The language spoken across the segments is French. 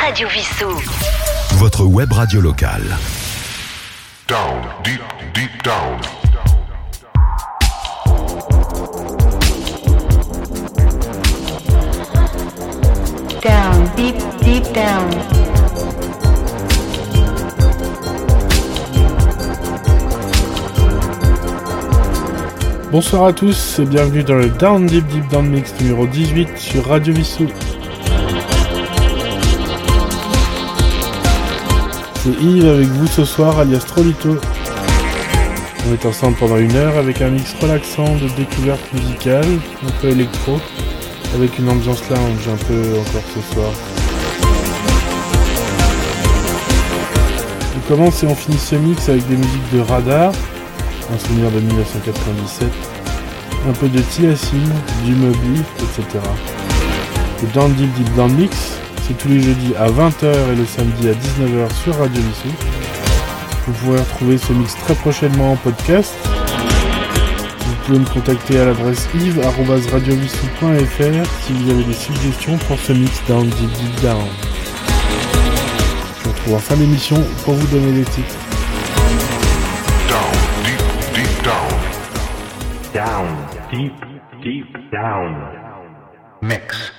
Radio Vissou. Votre web radio locale. Down, deep, deep down. Down, deep, deep down. Bonsoir à tous et bienvenue dans le Down Deep Deep Down Mix numéro 18 sur Radio Vissou. C'est Yves avec vous ce soir, alias Trolito. On est ensemble pendant une heure avec un mix relaxant de découverte musicale, un peu électro, avec une ambiance lounge un peu encore ce soir. On commence et on finit ce mix avec des musiques de Radar, un souvenir de 1997, un peu de Tiassine, du Moby, etc. Le Down Deep Deep Down Mix, tous les jeudis à 20h et le samedi à 19h sur Radio Vissou. Vous pourrez retrouver ce mix très prochainement en podcast. Vous pouvez me contacter à l'adresse yves.radiovissou.fr si vous avez des suggestions pour ce mix Down Deep Deep Down. Je vous retrouve en fin d'émission pour vous donner les titres. Down, deep, deep down. Down, deep, deep down. Mix.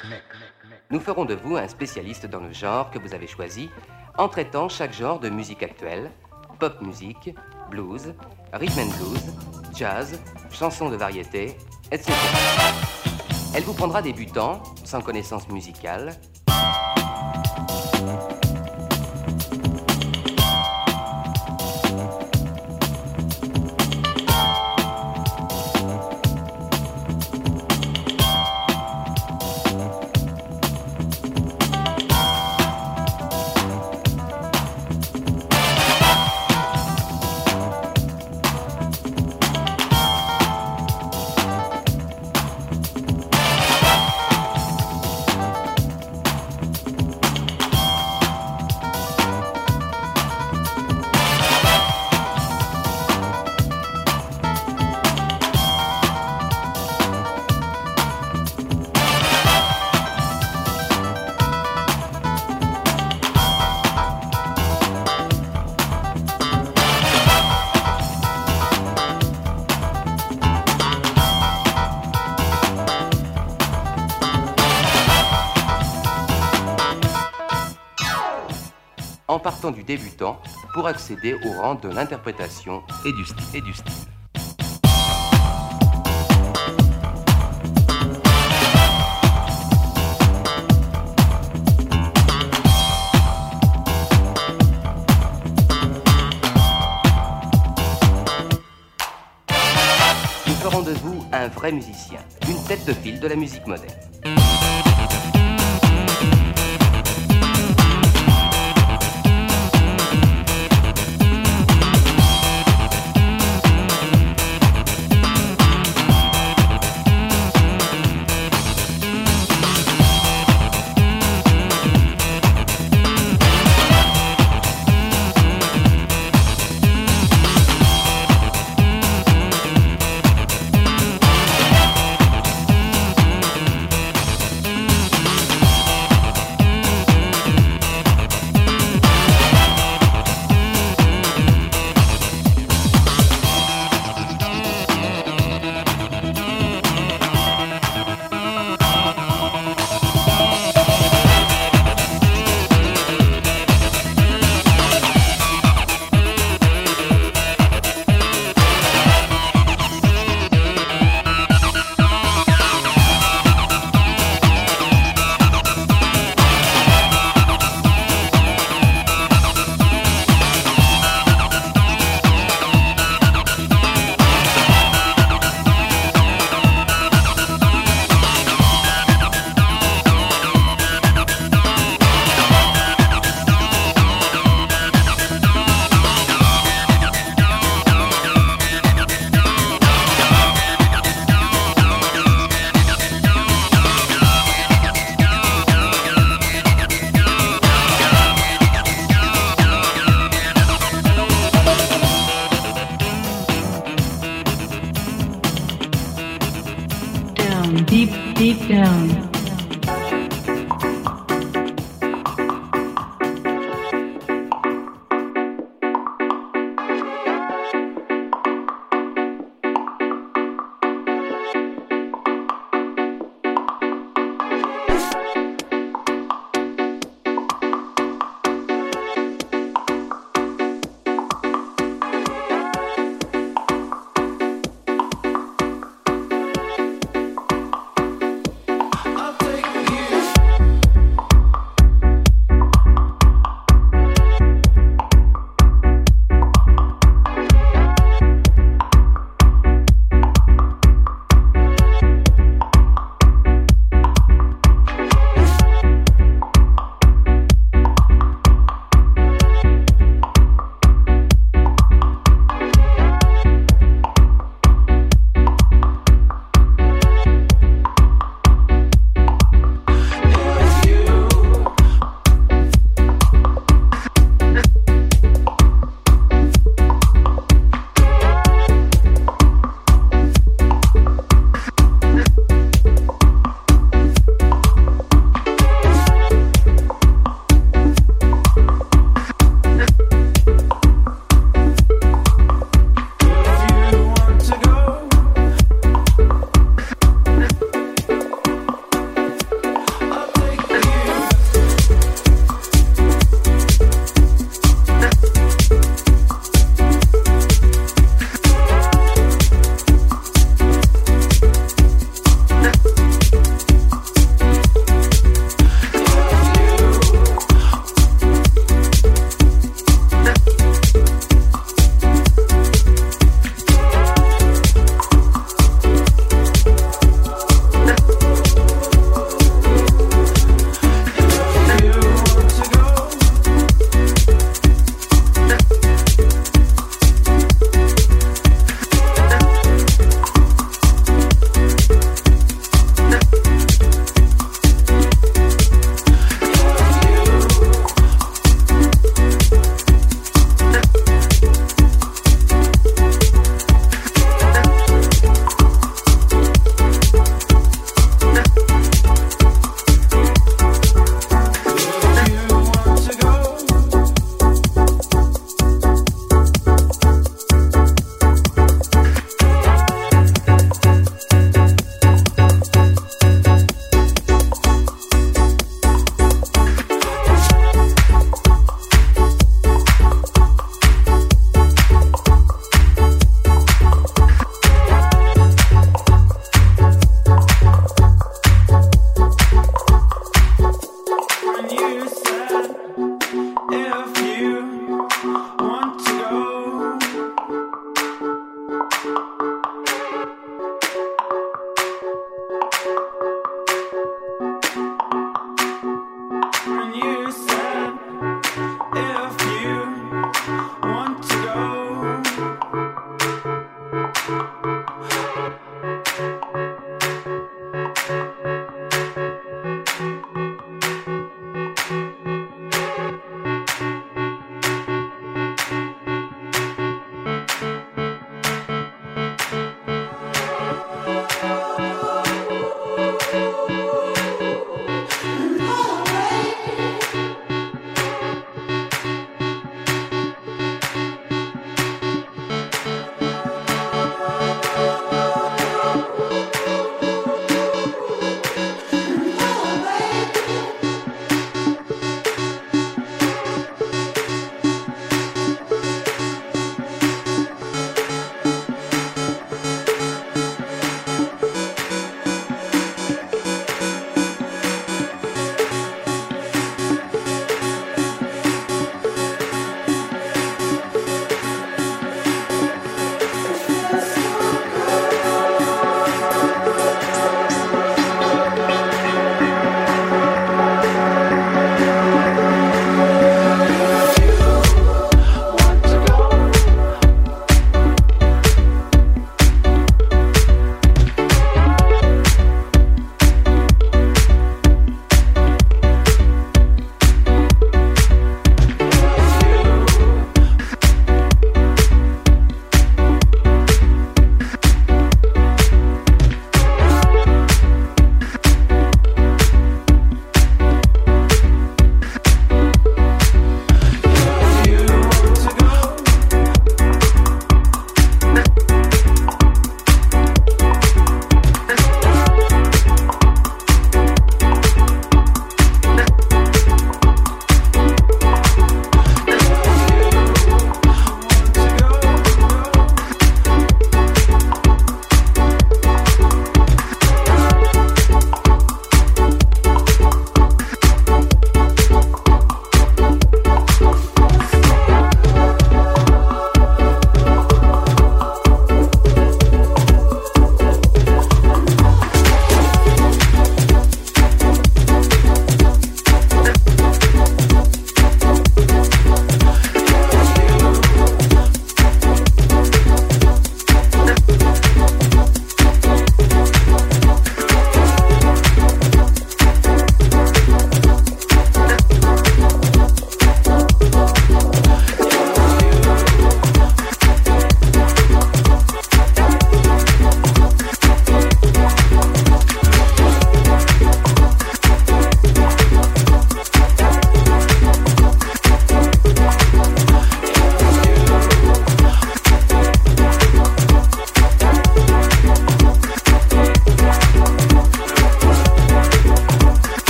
Nous ferons de vous un spécialiste dans le genre que vous avez choisi en traitant chaque genre de musique actuelle, pop musique, blues, rhythm and blues, jazz, chansons de variété, etc. Elle vous prendra débutant, sans connaissance musicale, du débutant pour accéder au rang de l'interprétation et du style. Et du style. Nous ferons de vous un vrai musicien, une tête de file de la musique moderne.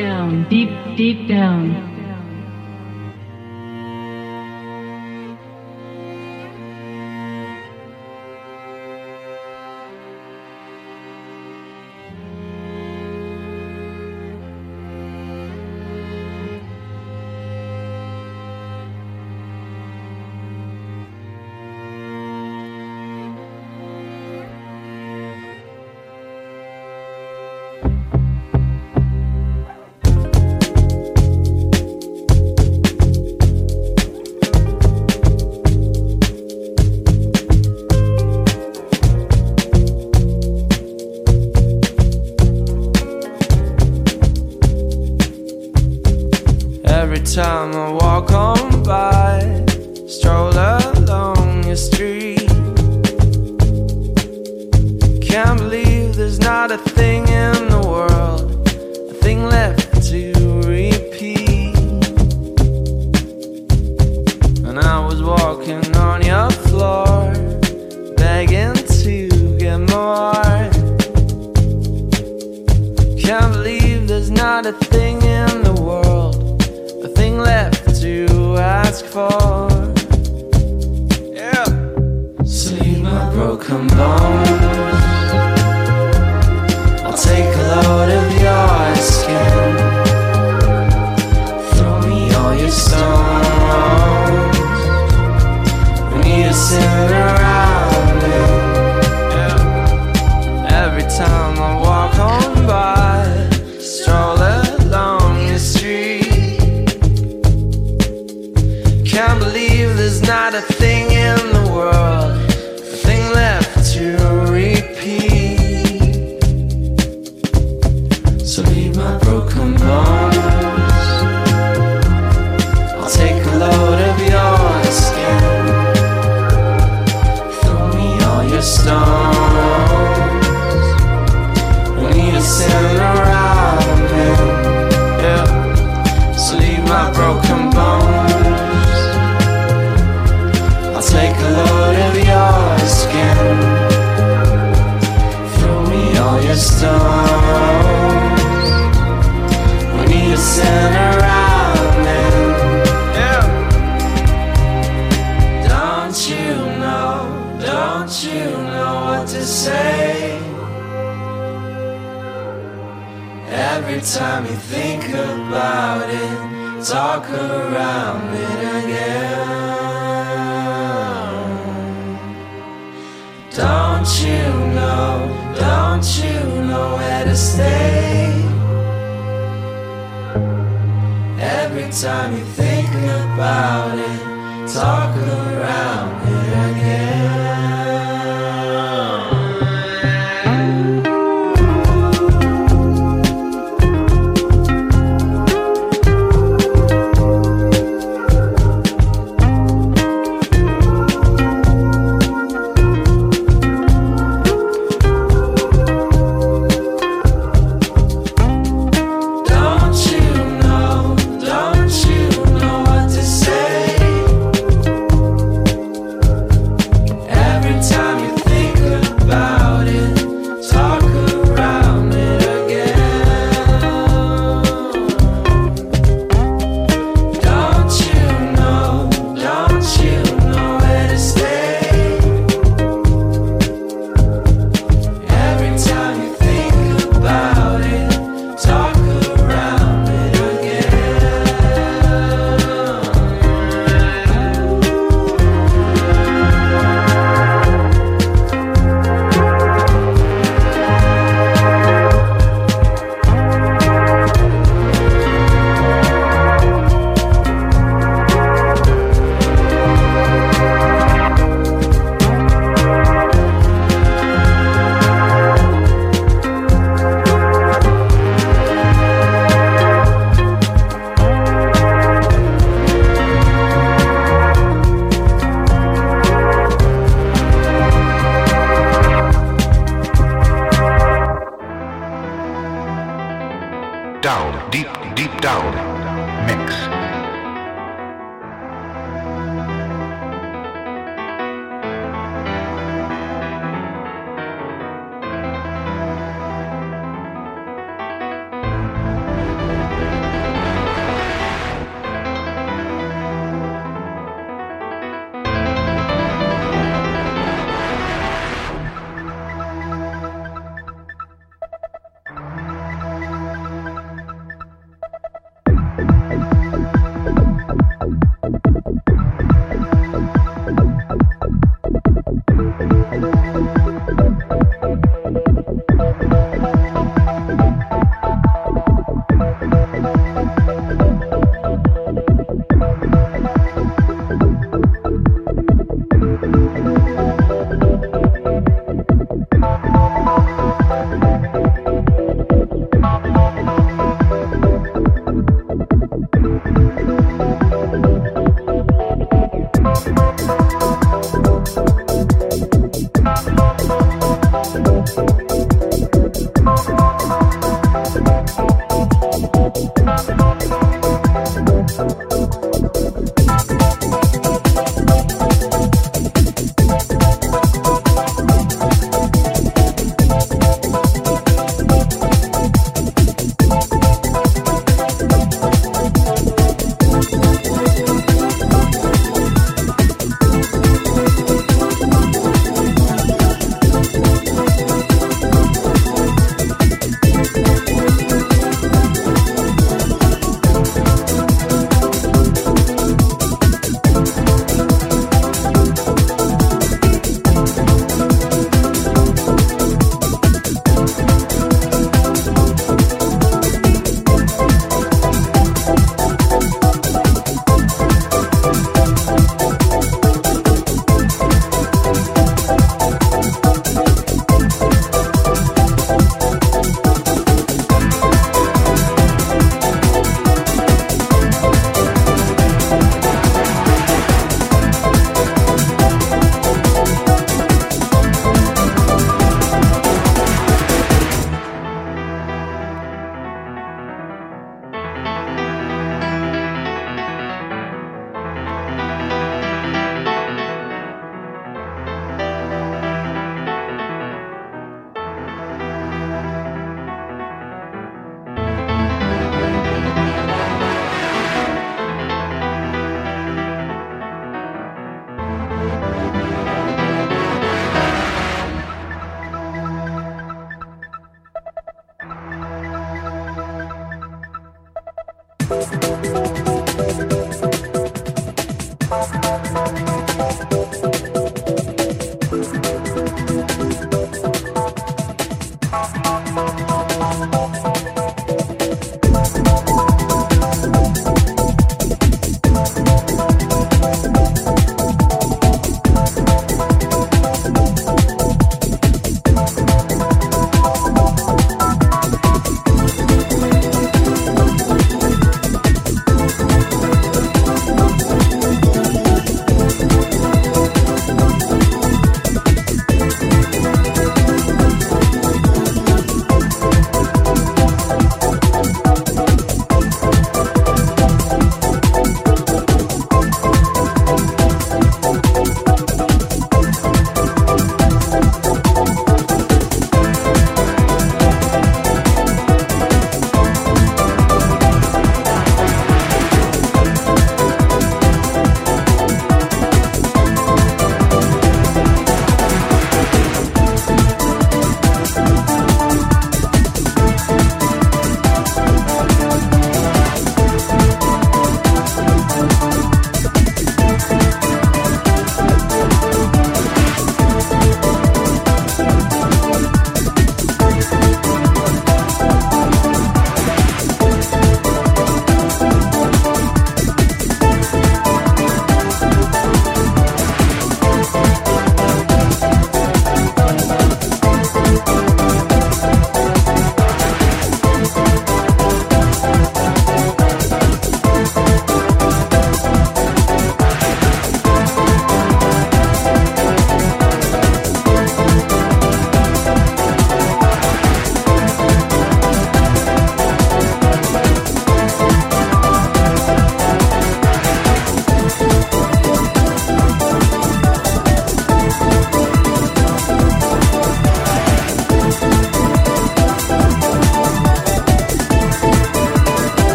Down, deep, deep down. got a thing.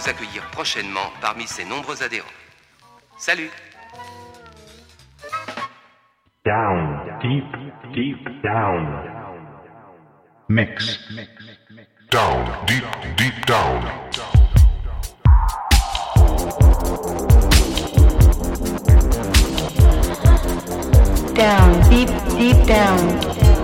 Vous accueillir prochainement parmi ses nombreux adhérents. Salut Down, deep, deep down. Mix. Down, deep, deep down. Down, deep, deep down.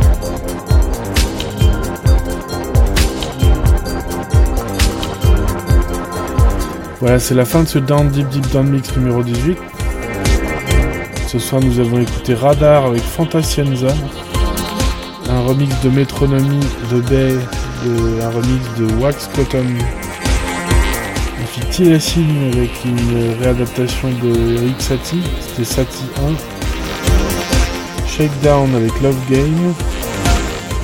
Voilà, c'est la fin de ce Down Deep Deep Down Mix numéro 18. Ce soir, nous avons écouté Radar avec Fantasienza, un remix de Metronomy The Bay, de- un remix de Wax Cotton, une fille Tilassine avec une réadaptation de Eric Satie, c'était Satie 1, Shakedown avec Love Game,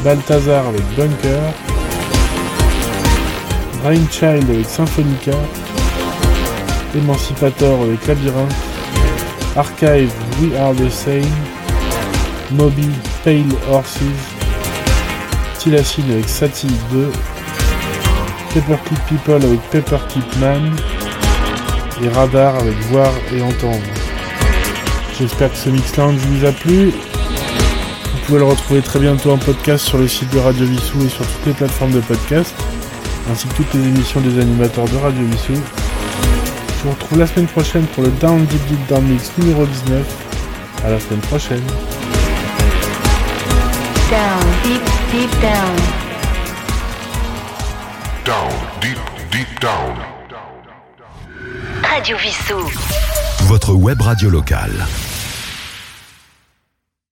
Balthazar avec Bunker, Brainchild avec Symphonica, Emancipator avec Labyrinthe, Archive We Are the Same, Moby Pale Horses, Tilacine avec Sati 2, Paperclip People avec Paperclip Man et Radar avec Voir et Entendre. J'espère que ce mix lounge vous a plu. Vous pouvez le retrouver très bientôt en podcast sur le site de Radio Vissou et sur toutes les plateformes de podcast, ainsi que toutes les émissions des animateurs de Radio Vissou. Je vous retrouve la semaine prochaine pour le Down Deep Deep Down Mix numéro 19. À la semaine prochaine. Down Deep Deep Down. Down Deep Deep Down. Radio Vissou. Votre web radio locale.